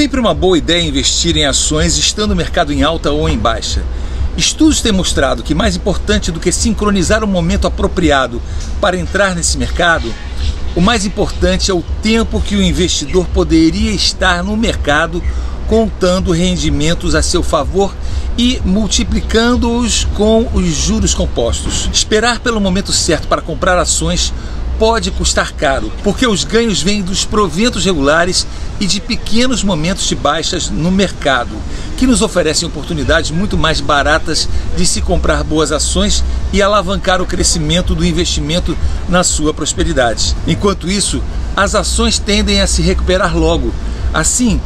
sempre uma boa ideia investir em ações estando o mercado em alta ou em baixa. Estudos têm mostrado que mais importante do que sincronizar o momento apropriado para entrar nesse mercado, o mais importante é o tempo que o investidor poderia estar no mercado contando rendimentos a seu favor e multiplicando-os com os juros compostos. Esperar pelo momento certo para comprar ações pode custar caro, porque os ganhos vêm dos proventos regulares e de pequenos momentos de baixas no mercado, que nos oferecem oportunidades muito mais baratas de se comprar boas ações e alavancar o crescimento do investimento na sua prosperidade. Enquanto isso, as ações tendem a se recuperar logo. Assim,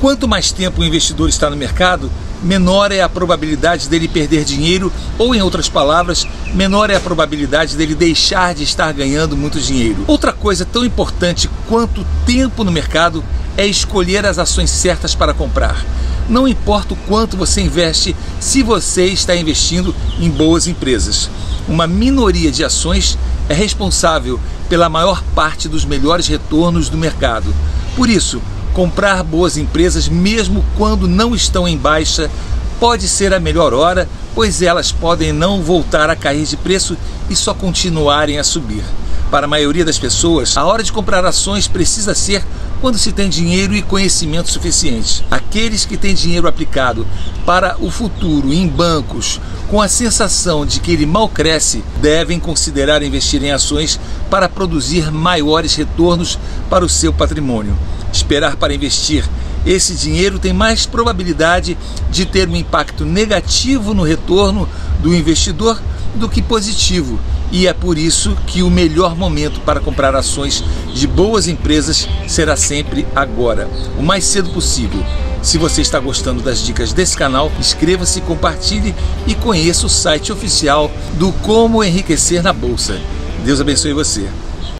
quanto mais tempo o investidor está no mercado, menor é a probabilidade dele perder dinheiro, ou em outras palavras, menor é a probabilidade dele deixar de estar ganhando muito dinheiro. Outra coisa tão importante quanto tempo no mercado é escolher as ações certas para comprar. Não importa o quanto você investe, se você está investindo em boas empresas. Uma minoria de ações é responsável pela maior parte dos melhores retornos do mercado. Por isso, Comprar boas empresas, mesmo quando não estão em baixa, pode ser a melhor hora, pois elas podem não voltar a cair de preço e só continuarem a subir. Para a maioria das pessoas, a hora de comprar ações precisa ser quando se tem dinheiro e conhecimento suficiente. Aqueles que têm dinheiro aplicado para o futuro em bancos, com a sensação de que ele mal cresce, devem considerar investir em ações para produzir maiores retornos para o seu patrimônio esperar para investir. Esse dinheiro tem mais probabilidade de ter um impacto negativo no retorno do investidor do que positivo. E é por isso que o melhor momento para comprar ações de boas empresas será sempre agora, o mais cedo possível. Se você está gostando das dicas desse canal, inscreva-se, compartilhe e conheça o site oficial do Como Enriquecer na Bolsa. Deus abençoe você.